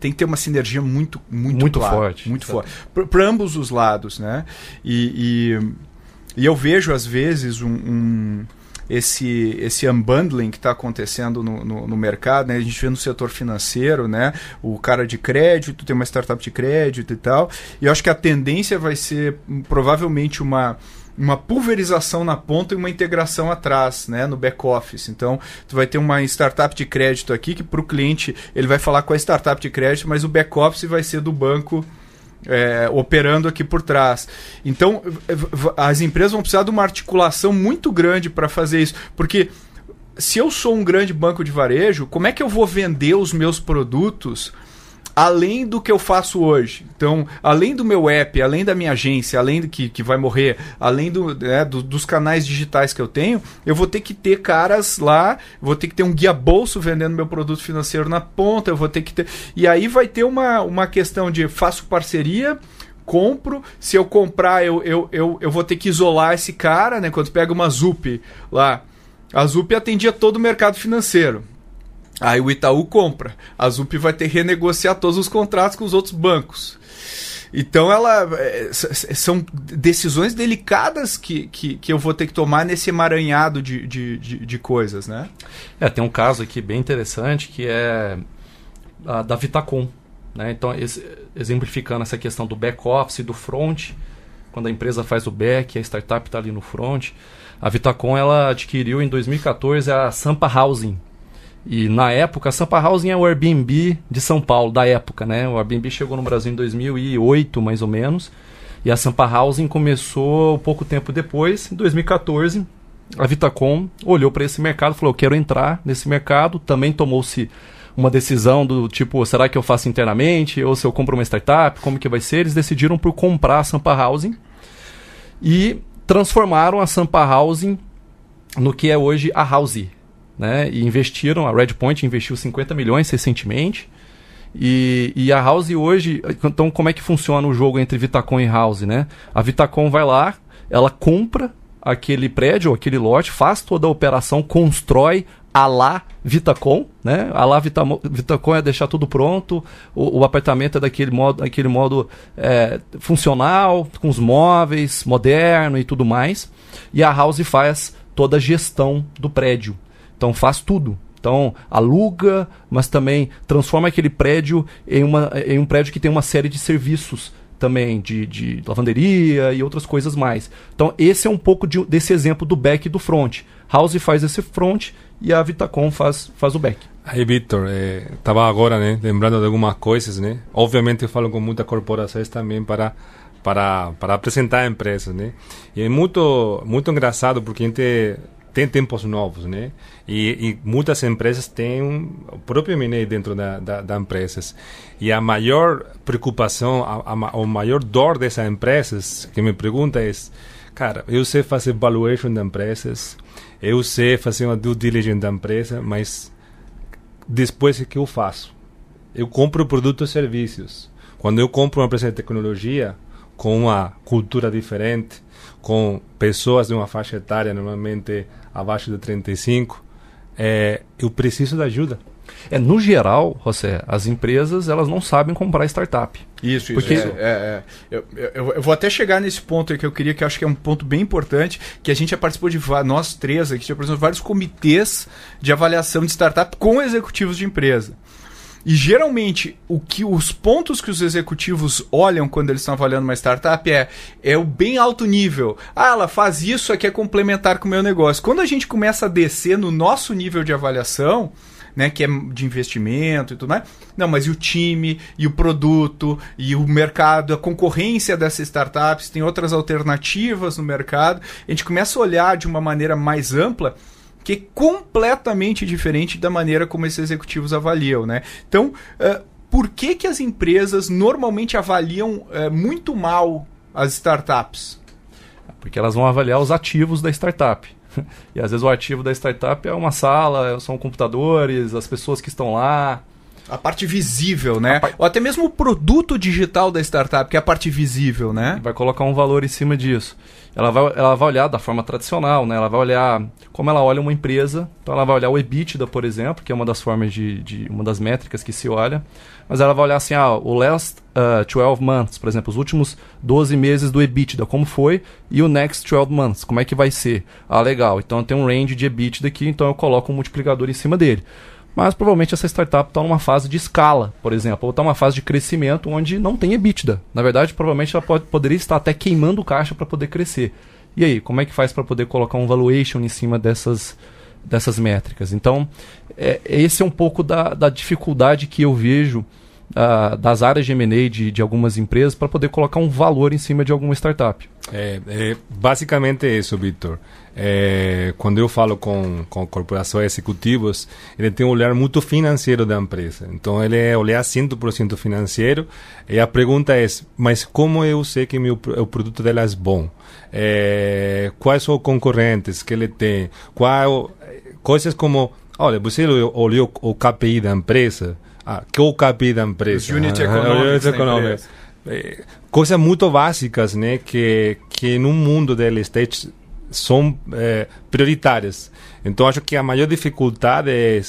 Tem que ter uma sinergia muito, muito, Muito clara, forte. Muito forte. Para ambos os lados, né? E, e, e eu vejo, às vezes, um. um- esse, esse unbundling que está acontecendo no, no, no mercado, né? a gente vê no setor financeiro, né? o cara de crédito, tem uma startup de crédito e tal, e eu acho que a tendência vai ser hum, provavelmente uma, uma pulverização na ponta e uma integração atrás, né, no back office. Então, tu vai ter uma startup de crédito aqui que para o cliente ele vai falar com a startup de crédito, mas o back office vai ser do banco é, operando aqui por trás. Então, as empresas vão precisar de uma articulação muito grande para fazer isso, porque se eu sou um grande banco de varejo, como é que eu vou vender os meus produtos além do que eu faço hoje? Então, além do meu app, além da minha agência, além do que, que vai morrer, além do, né, do- dos canais digitais que eu tenho, eu vou ter que ter caras lá, vou ter que ter um guia bolso vendendo meu produto financeiro na ponta, eu vou ter que ter. E aí vai ter uma, uma questão de faço parceria compro, se eu comprar, eu, eu, eu, eu vou ter que isolar esse cara, né? Quando pega uma ZUP lá, a ZUP atendia todo o mercado financeiro. Aí o Itaú compra. A ZUP vai ter que renegociar todos os contratos com os outros bancos. Então ela é, são decisões delicadas que, que, que eu vou ter que tomar nesse emaranhado de, de, de, de coisas, né? É, tem um caso aqui bem interessante que é a da Vitacom. Né? Então, esse- exemplificando essa questão do back-office e do front, quando a empresa faz o back, a startup está ali no front. A Vitacom ela adquiriu em 2014 a Sampa Housing. E na época, a Sampa Housing é o Airbnb de São Paulo, da época. Né? O Airbnb chegou no Brasil em 2008, mais ou menos. E a Sampa Housing começou pouco tempo depois, em 2014 a Vitacom olhou para esse mercado falou: Eu quero entrar nesse mercado. Também tomou-se uma decisão do tipo: será que eu faço internamente? Ou se eu compro uma startup? Como que vai ser? Eles decidiram por comprar a Sampa Housing e transformaram a Sampa Housing no que é hoje a House. Né? E investiram, a Redpoint investiu 50 milhões recentemente. E, e a House hoje, então como é que funciona o jogo entre Vitacom e House, né? A Vitacom vai lá, ela compra aquele prédio, aquele lote, faz toda a operação, constrói a lá Vitacom, né? A lá Vitamo, Vitacom é deixar tudo pronto, o, o apartamento é daquele modo, aquele modo é, funcional, com os móveis, moderno e tudo mais. E a House faz toda a gestão do prédio. Então faz tudo. Então, aluga, mas também transforma aquele prédio em, uma, em um prédio que tem uma série de serviços também, de, de lavanderia e outras coisas mais. Então, esse é um pouco de, desse exemplo do back e do front. House faz esse front e a Vitacom faz, faz o back. Aí, Victor, estava eh, agora né, lembrando de algumas coisas. Né? Obviamente, eu falo com muitas corporações também para para, para apresentar empresas, né? E é muito muito engraçado porque a gente tem tempos novos, né? E, e muitas empresas têm o próprio M&A dentro da, da, da, empresas. E a maior preocupação, a, a, a maior dor dessas empresas que me pergunta é, cara, eu sei fazer valuation de empresas, eu sei fazer uma due diligence da empresa, mas depois o que eu faço? Eu compro produtos e serviços. Quando eu compro uma empresa de tecnologia, com uma cultura diferente, com pessoas de uma faixa etária normalmente abaixo de 35, é, eu preciso de ajuda. É, no geral, José, as empresas elas não sabem comprar startup. Isso, isso. Porque... É, é, é. Eu, eu, eu, vou até chegar nesse ponto aí que eu queria, que eu acho que é um ponto bem importante, que a gente já participou de, nós três aqui, já participamos de vários comitês de avaliação de startup com executivos de empresa. E geralmente o que os pontos que os executivos olham quando eles estão avaliando uma startup é é o bem alto nível. Ah, ela faz isso aqui é complementar com o meu negócio. Quando a gente começa a descer no nosso nível de avaliação, né, que é de investimento e tudo mais. Não, mas e o time, e o produto, e o mercado, a concorrência dessas startups, tem outras alternativas no mercado. A gente começa a olhar de uma maneira mais ampla que é completamente diferente da maneira como esses executivos avaliam, né? Então, uh, por que, que as empresas normalmente avaliam uh, muito mal as startups? Porque elas vão avaliar os ativos da startup. *laughs* E às vezes o ativo da startup é uma sala, são computadores, as pessoas que estão lá. A parte visível, né? Par... Ou até mesmo o produto digital da startup, que é a parte visível, né? Vai colocar um valor em cima disso ela vai, ela vai olhar da forma tradicional, né? Ela vai olhar como ela olha uma empresa. Então ela vai olhar o EBITDA, por exemplo, que é uma das formas de, de uma das métricas que se olha. Mas ela vai olhar assim, ah, o last uh, 12 months, por exemplo, os últimos 12 meses do EBITDA, como foi, e o next 12 months, como é que vai ser? Ah, legal. Então tem um range de EBITDA aqui, então eu coloco um multiplicador em cima dele. Mas provavelmente essa startup está numa fase de escala, por exemplo, ou está numa fase de crescimento onde não tem EBITDA. Na verdade, provavelmente ela pode, poderia estar até queimando caixa para poder crescer. E aí, como é que faz para poder colocar um valuation em cima dessas, dessas métricas? Então, é, esse é um pouco da, da dificuldade que eu vejo uh, das áreas de M&A de, de algumas empresas para poder colocar um valor em cima de alguma startup. É, é basicamente isso, Victor. É, quando eu falo com, com corporações executivas, ele tem um olhar muito financeiro da empresa. Então, ele é olhar 100% financeiro. E a pergunta é, mas como eu sei que meu, o produto dela é bom? É, quais são os concorrentes que ele tem? Qual, coisas como, olha, você olhou o KPI da empresa? Ah, que é o KPI da empresa? Os unit economics, economics. É, coisas muito básicas, né? Que, que no mundo do estate são é, prioritárias. Então, acho que a maior dificuldade é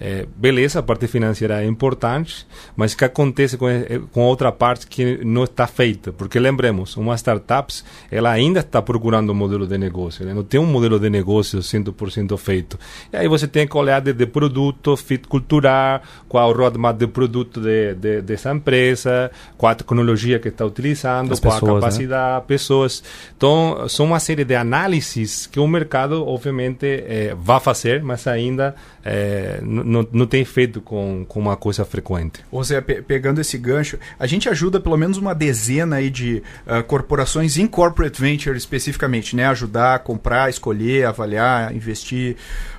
é, beleza, a parte financeira é importante, mas o que acontece com, é, com outra parte que não está feita? Porque lembremos, uma startup ela ainda está procurando um modelo de negócio, né? não tem um modelo de negócio 100% feito. E aí você tem que olhar de, de produto, fit cultural, qual o roadmap de produto de, de, dessa empresa, qual a tecnologia que está utilizando, As qual pessoas, a né? capacidade, né? pessoas. Então, são uma série de análises que o mercado, obviamente, é, vai fazer, mas ainda é, não, não tem feito com, com uma coisa frequente. Seja, pe pegando esse gancho, a gente ajuda pelo menos uma dezena aí de uh, corporações em corporate venture especificamente, né? Ajudar comprar, escolher, avaliar, investir.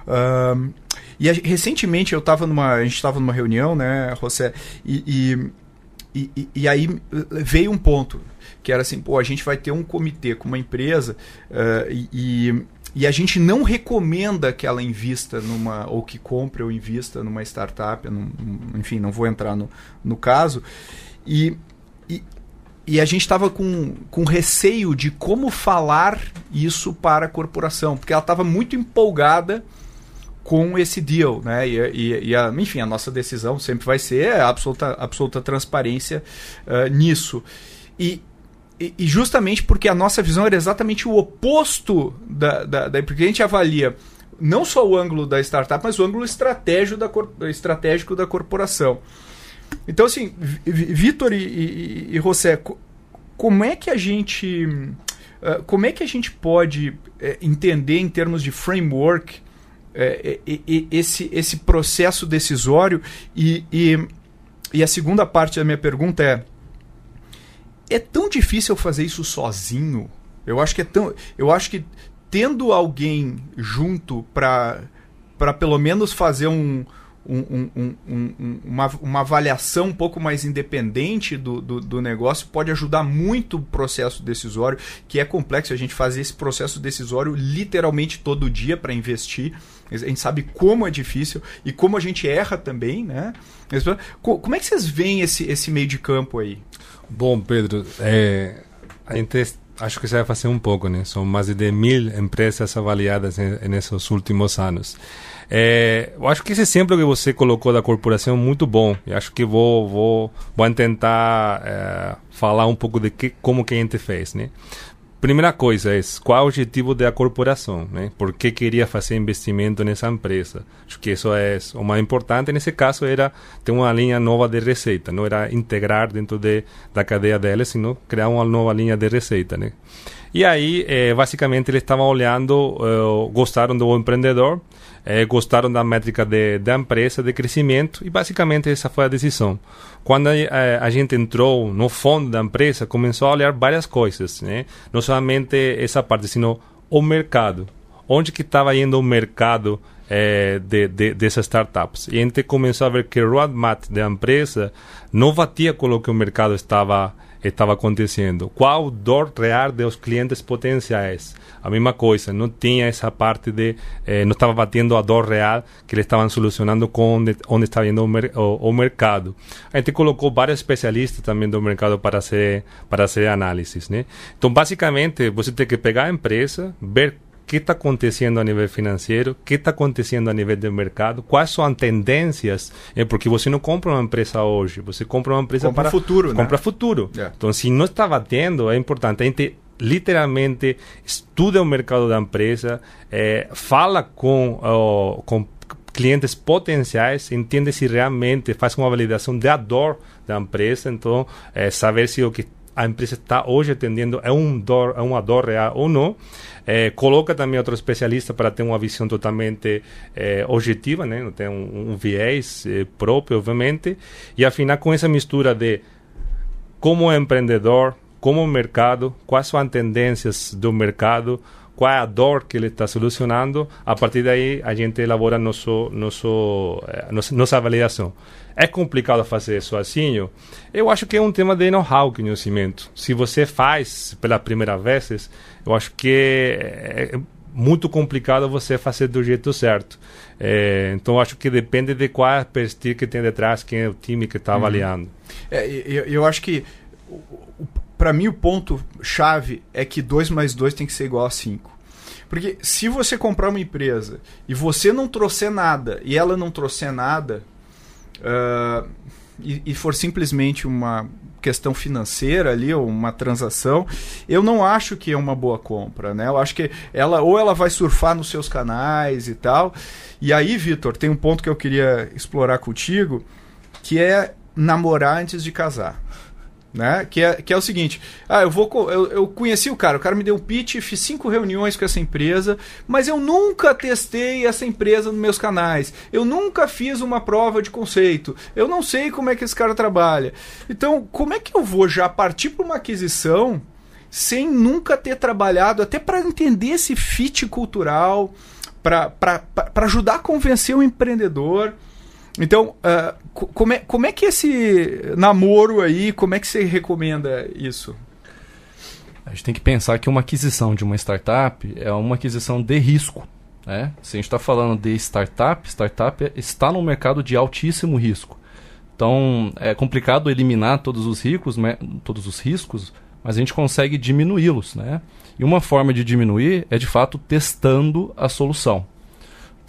Uh, e a, recentemente eu estava numa. A gente estava numa reunião, né, José, e, e, e, e aí veio um ponto que era assim, pô, a gente vai ter um comitê com uma empresa uh, e, e a gente não recomenda que ela invista numa, ou que compre ou invista numa startup, num, enfim, não vou entrar no, no caso. E, e, e a gente estava com, com receio de como falar isso para a corporação, porque ela estava muito empolgada com esse deal, né? E, e, e a, enfim, a nossa decisão sempre vai ser absoluta, absoluta transparência uh, nisso. E, e, justamente porque a nossa visão era exatamente o oposto da, da, da, Porque a gente avalia não só o ângulo da startup, mas o ângulo estratégico da, estratégico da corporação. Então, assim, Vitor e, e, e José, como é que a gente. Uh, como é que a gente pode uh, entender em termos de framework uh, esse, esse processo decisório? E, e, e a segunda parte da minha pergunta é: é tão difícil fazer isso sozinho? Eu acho que é tão. Eu acho que tendo alguém junto para para pelo menos fazer um, um, um, um, uma, uma avaliação um pouco mais independente do, do, do, negócio pode ajudar muito o processo decisório, que é complexo. A gente fazer esse processo decisório literalmente todo dia para investir. A gente sabe como é difícil e como a gente erra também, né? Como é que vocês veem esse, esse meio de campo aí? Bom, Pedro, é, a gente acho que se vai fazer um pouco, né? São mais de mil empresas avaliadas nesses últimos anos. É, eu acho que esse exemplo que você colocou da corporação é muito bom. Eu acho que vou vou vou tentar é, falar um pouco de que como que a gente fez, né? Primeira coisa é qual o objetivo da corporação, né? Por que queria fazer investimento nessa empresa? Acho que isso é o mais importante. Nesse caso era ter uma linha nova de receita, não era integrar dentro de, da cadeia dela, sino criar uma nova linha de receita, né? E aí, eh, basicamente, eles estavam olhando, eh, gostaram do empreendedor, eh, gostaram da métrica de, da empresa, de crescimento, e basicamente essa foi a decisão. Quando a, a, a, gente entrou no fundo da empresa, começou a olhar várias coisas, né? não somente essa parte, sino o mercado. Onde que estava indo o mercado eh, de, de, dessas startups? E a gente começou a ver que o roadmap da empresa não batia com o que o mercado estava estava acontecendo. Qual dor real dos clientes potenciais? A mesma coisa, não tinha essa parte de. Eh, não estava batendo a dor real que eles estavam solucionando com onde, onde está indo o, mer o, o, mercado. A gente colocou vários especialistas também do mercado para ser, para ser análises. Né? Então, basicamente, você tem que pegar a empresa, ver que está acontecendo a nível financeiro, o que está acontecendo a nível do mercado, quais são as tendências, é porque você não compra uma empresa hoje, você compra uma empresa compra para futuro, compra né? futuro. Yeah. Então, se não está batendo, é importante a gente literalmente estuda o mercado da empresa, é, fala com, uh, com clientes potenciais, entende se realmente faz uma validação da dor da empresa, então é, saber se o que a empresa está hoje atendendo é, um dor, é uma dor real ou não. É, coloca também outro especialista para ter uma visão totalmente é, objetiva, né? não tem um, um viés é, próprio, obviamente, e afinal com essa mistura de como empreendedor, como mercado, quais são as tendências do mercado, qual é a dor que ele está solucionando, a partir daí a gente elabora nosso, nosso, nossa, nossa avaliação. É complicado fazer sozinho? Eu acho que é um tema de know-how, conhecimento. Se você faz pela primeira vez, eu acho que é muito complicado você fazer do jeito certo. É, então, acho que depende de qual é a pesquisa que tem detrás, quem é o time que está uhum. avaliando. É, eu, eu acho que, para mim, o ponto-chave é que 2 mais 2 tem que ser igual a 5. Porque se você comprar uma empresa e você não trouxer nada e ela não trouxer nada, uh, e, e, for simplesmente uma questão financeira ali, ou uma transação, eu não acho que é uma boa compra, né? Eu acho que ela ou ela vai surfar nos seus canais e tal. E aí, Vitor, tem um ponto que eu queria explorar contigo, que é namorar antes de casar né? Que é, que é o seguinte: ah, eu vou eu, eu conheci o cara, o cara me deu um pitch, fiz cinco reuniões com essa empresa, mas eu nunca testei essa empresa nos meus canais. Eu nunca fiz uma prova de conceito. Eu não sei como é que esse cara trabalha. Então, como é que eu vou já partir para uma aquisição sem nunca ter trabalhado, até para entender esse fit cultural, para ajudar a convencer o empreendedor? Então, uh, como, é, como é que esse namoro aí, como é que você recomenda isso? A gente tem que pensar que uma aquisição de uma startup é uma aquisição de risco. Né? Se a gente está falando de startup, startup está no mercado de altíssimo risco. Então é complicado eliminar todos os ricos, todos os riscos, mas a gente consegue diminuí-los, né? E uma forma de diminuir é de fato testando a solução.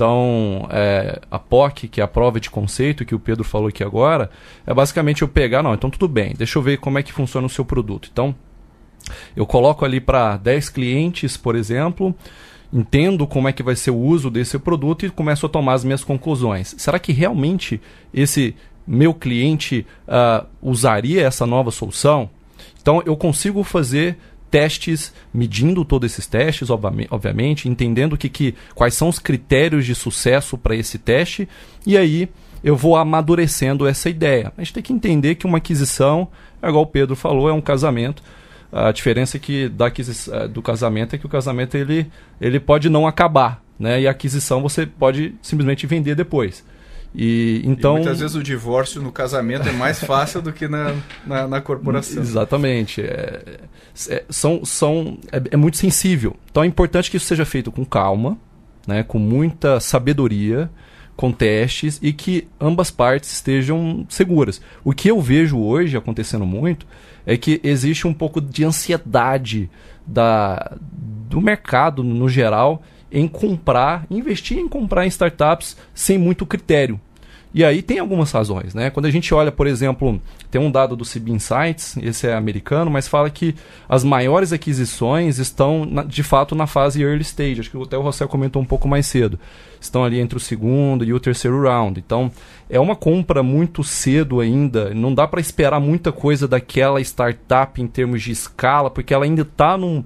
Então, é, a POC, que é a prova de conceito que o Pedro falou aqui agora, é basicamente eu pegar, não, então tudo bem, deixa eu ver como é que funciona o seu produto. Então, eu coloco ali para 10 clientes, por exemplo, entendo como é que vai ser o uso desse produto e começo a tomar as minhas conclusões. Será que realmente esse meu cliente uh, usaria essa nova solução? Então, eu consigo fazer testes, medindo todos esses testes, obviamente, entendendo que, que, quais são os critérios de sucesso para esse teste, e aí eu vou amadurecendo essa ideia. A gente tem que entender que uma aquisição, é igual o Pedro falou, é um casamento. A diferença é que da eh, do casamento é que o casamento ele, ele pode não acabar, né? E a aquisição você pode simplesmente vender depois. E, então, e muitas vezes o divórcio no casamento é mais fácil do que na, na, na corporação. Exatamente. É, é, são, são, é, é, muito sensível. Então é importante que isso seja feito com calma, né, com muita sabedoria, com testes e que ambas partes estejam seguras. O que eu vejo hoje acontecendo muito é que existe um pouco de ansiedade da, do mercado no geral em comprar, investir em comprar em startups sem muito critério. E aí tem algumas razões, né? Quando a gente olha, por exemplo, tem um dado do CB Insights, esse é americano, mas fala que as maiores aquisições estão na, de fato na fase early stage. Acho que até o Rossel comentou um pouco mais cedo. Estão ali entre o segundo e o terceiro round. Então, é uma compra muito cedo ainda. Não dá para esperar muita coisa daquela startup em termos de escala, porque ela ainda está num,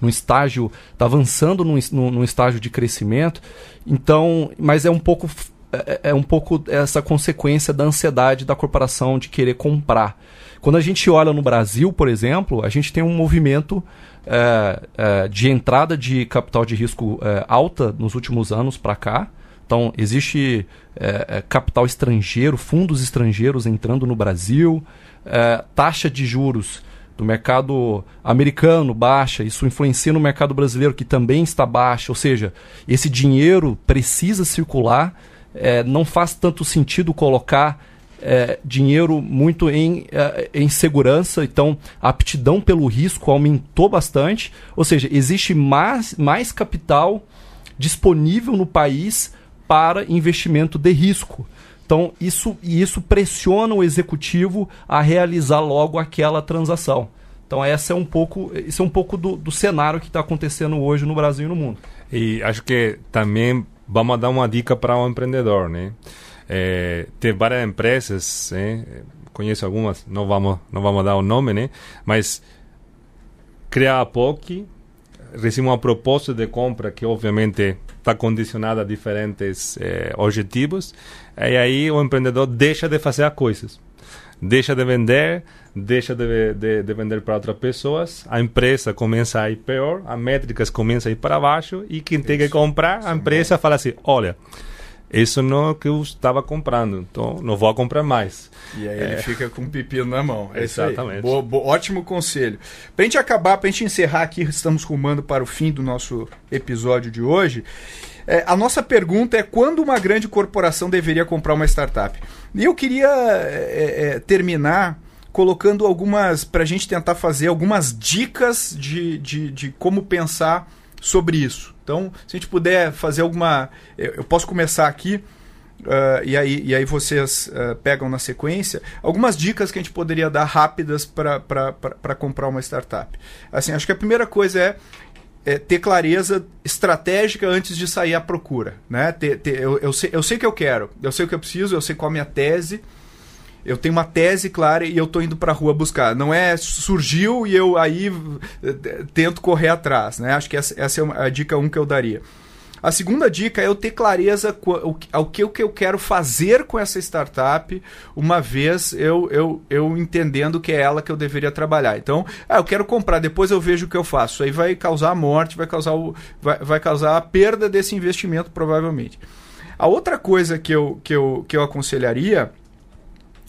num estágio, está avançando num, num, estágio de crescimento. Então, mas é um pouco é, é, um pouco essa consequência da ansiedade da corporação de querer comprar. Quando a gente olha no Brasil, por exemplo, a gente tem um movimento é, é, de entrada de capital de risco é, alta nos últimos anos para cá. Então, existe é, é, capital estrangeiro, fundos estrangeiros entrando no Brasil, taxa de juros do mercado americano baixa, isso influencia no mercado brasileiro que também está baixa, ou seja, esse dinheiro precisa circular, é, não faz tanto sentido colocar é, dinheiro muito em, é, em segurança, então a aptidão pelo risco aumentou bastante, ou seja, existe mais, mais capital disponível no país para investimento de risco. Então, isso, isso pressiona o executivo a realizar logo aquela transação. Então, essa é um pouco, esse é um pouco do, do cenário que está acontecendo hoje no Brasil e no mundo. E acho que também vamos dar uma dica para o um empreendedor, né? É, tem várias empresas, né? conheço algumas, não vamos, não vamos dar o nome, né? Mas criar a POC, recebe uma proposta de compra que obviamente está condicionada a diferentes eh, objetivos, e aí o empreendedor deixa de fazer as coisas. Deixa de vender, deixa de, de, de vender para outras pessoas, a empresa começa a ir pior, as métricas começam a ir para baixo, e quem tem que comprar, a empresa fala assim: olha isso não é o que eu estava comprando, então não vou comprar mais. E aí é... ele fica com o pepino na mão. É Exatamente. Bo, bo, ótimo conselho. Para a gente acabar, para a gente encerrar aqui, estamos rumando para o fim do nosso episódio de hoje. É, a nossa pergunta é quando uma grande corporação deveria comprar uma startup? E eu queria é, é, terminar colocando algumas, para a gente tentar fazer algumas dicas de, de, de como pensar sobre isso. Então, se a gente puder fazer alguma. Eu posso começar aqui. Uh, e, aí, e aí vocês uh, pegam na sequência algumas dicas que a gente poderia dar rápidas para comprar uma startup. Assim, acho que a primeira coisa é, é, ter clareza estratégica antes de sair à procura. Né? Ter, ter, eu, eu, sei, eu sei o que eu quero, eu sei o que eu preciso, eu sei qual a minha tese eu tenho uma tese clara e eu estou indo para a rua buscar. Não é surgiu e eu aí eh, tento correr atrás. Né? Acho que essa, essa é a dica 1 um que eu daria. A segunda dica é eu ter clareza ao que, que eu quero fazer com essa startup, uma vez eu, eu, eu entendendo que é ela que eu deveria trabalhar. Então, ah, eu quero comprar, depois eu vejo o que eu faço. Isso aí vai causar a morte, vai causar, o, vai, vai causar a perda desse investimento, provavelmente. A outra coisa que eu, que eu, que eu aconselharia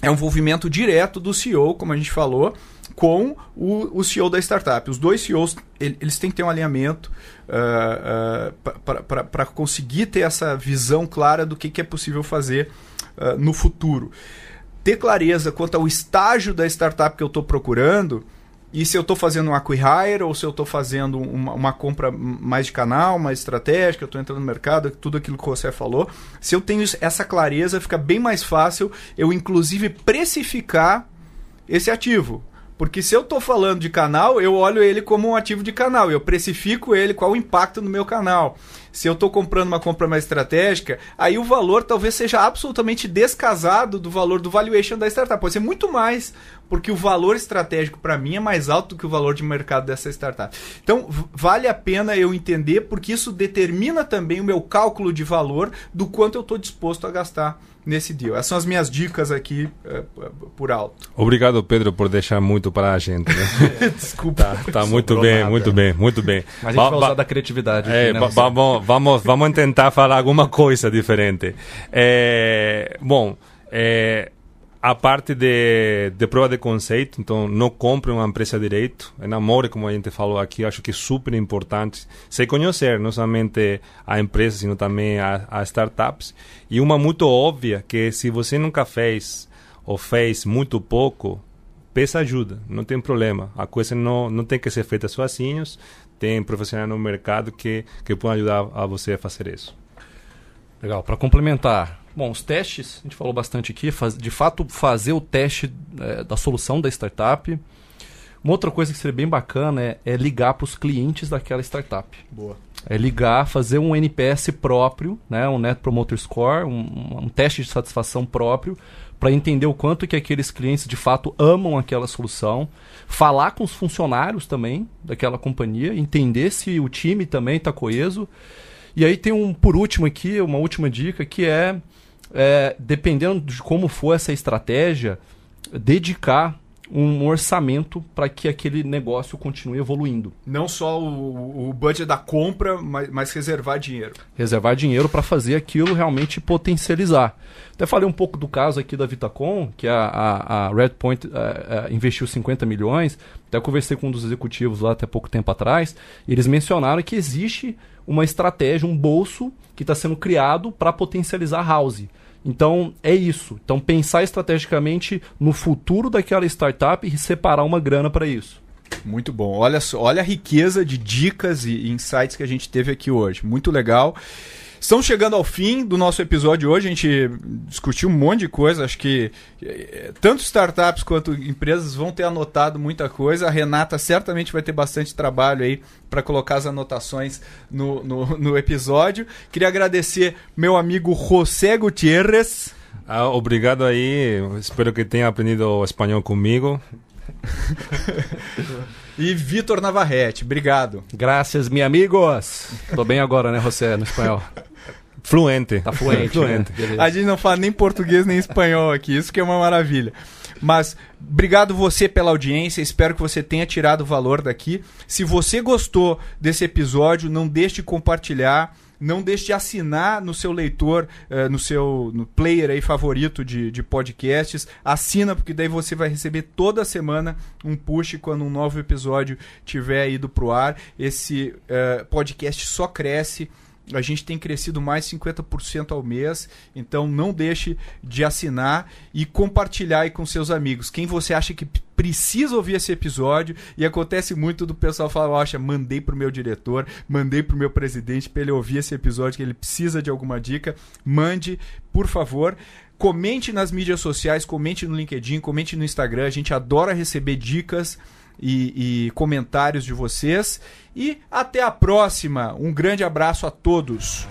é um envolvimento direto do CEO, como a gente falou, com o, o CEO da startup. Os dois CEOs eles têm que ter um alinhamento uh, uh, para conseguir ter essa visão clara do que, que é possível fazer uh, no futuro. Ter clareza quanto ao estágio da startup que eu estou procurando e se eu estou fazendo um acquihire ou se eu estou fazendo uma, uma, compra mais de canal, mais estratégica, estou entrando no mercado, tudo aquilo que você falou. Se eu tenho essa clareza, fica bem mais fácil eu, inclusive, precificar esse ativo. Porque se eu estou falando de canal, eu olho ele como um ativo de canal, eu precifico ele, qual o impacto no meu canal. Se eu estou comprando uma compra mais estratégica, aí o valor talvez seja absolutamente descasado do valor do valuation da startup. Pode ser muito mais, porque o valor estratégico para mim é mais alto do que o valor de mercado dessa startup. Então, vale a pena eu entender, porque isso determina também o meu cálculo de valor do quanto eu estou disposto a gastar nesse deal. Essas são as minhas dicas aqui uh, por alto. Obrigado, Pedro, por deixar muito para a gente. Né? *laughs* Desculpa. Tá, tá muito bem, nada. muito bem, muito bem. Mas a gente vai usar da criatividade. É, aqui, né, vamos, vamos, vamos tentar falar alguma coisa diferente. É, bom, é, a parte de, de prova de conceito, então não compre uma empresa direito, enamore, como a gente falou aqui, acho que é super importante se conhecer, não somente a empresa, sino também a, a startups. E uma muito óbvia, que se você nunca fez ou fez muito pouco, peça ajuda, não tem problema. A coisa não, não tem que ser feita sozinhos, tem profissionais no mercado que, que podem ajudar a você a fazer isso. Legal, para complementar, Bom, os testes, a gente falou bastante aqui, faz, de fato fazer o teste é, da solução da startup. Uma outra coisa que seria bem bacana é, é ligar para os clientes daquela startup. Boa. É ligar, fazer um NPS próprio, né, um Net Promoter Score, um, um teste de satisfação próprio, para entender o quanto que aqueles clientes de fato amam aquela solução, falar com os funcionários também daquela companhia, entender se o time também está coeso. E aí tem um, por último aqui, uma última dica, que é é, dependendo de como for essa estratégia, dedicar um orçamento para que aquele negócio continue evoluindo. Não só o, o budget da compra, mas, mas reservar dinheiro. Reservar dinheiro para fazer aquilo realmente potencializar. Até falei um pouco do caso aqui da Vitacom, que a, a, a Redpoint é, é, investiu 50 milhões. Até conversei com um dos executivos lá até pouco tempo atrás. E eles mencionaram que existe uma estratégia, um bolso que está sendo criado para potencializar a house. Então é isso. Então pensar estrategicamente no futuro daquela startup e separar uma grana para isso. Muito bom. Olha olha a riqueza de dicas e insights que a gente teve aqui hoje. Muito legal. Estamos chegando ao fim do nosso episódio hoje. A gente discutiu um monte de coisa. Acho que eh, tanto startups quanto empresas vão ter anotado muita coisa. A Renata certamente vai ter bastante trabalho aí para colocar as anotações no, no, no, episódio. Queria agradecer meu amigo José Gutierrez. Ah, obrigado aí. Espero que tenha aprendido espanhol comigo. e Vitor Navarrete, obrigado. Graças, meus amigos. Tô bem agora, né, José, no espanhol. Fluente. Tá fluente. fluente. Né? A gente não fala nem português nem espanhol aqui, isso que é uma maravilha. Mas obrigado você pela audiência, espero que você tenha tirado valor daqui. Se você gostou desse episódio, não deixe de compartilhar não deixe de assinar no seu leitor, uh, no seu no player aí favorito de, de podcasts. Assina, porque daí você vai receber toda semana um push quando um novo episódio tiver ido pro ar. Esse uh, podcast só cresce a gente tem crescido mais 50% ao mês, então não deixe de assinar e compartilhar aí com seus amigos. Quem você acha que precisa ouvir esse episódio e acontece muito do pessoal falar, acha, mandei pro meu diretor, mandei pro meu presidente para ele ouvir esse episódio que ele precisa de alguma dica, mande, por favor. Comente nas mídias sociais, comente no LinkedIn, comente no Instagram. A gente adora receber dicas e, e comentários de vocês. E até a próxima. Um grande abraço a todos.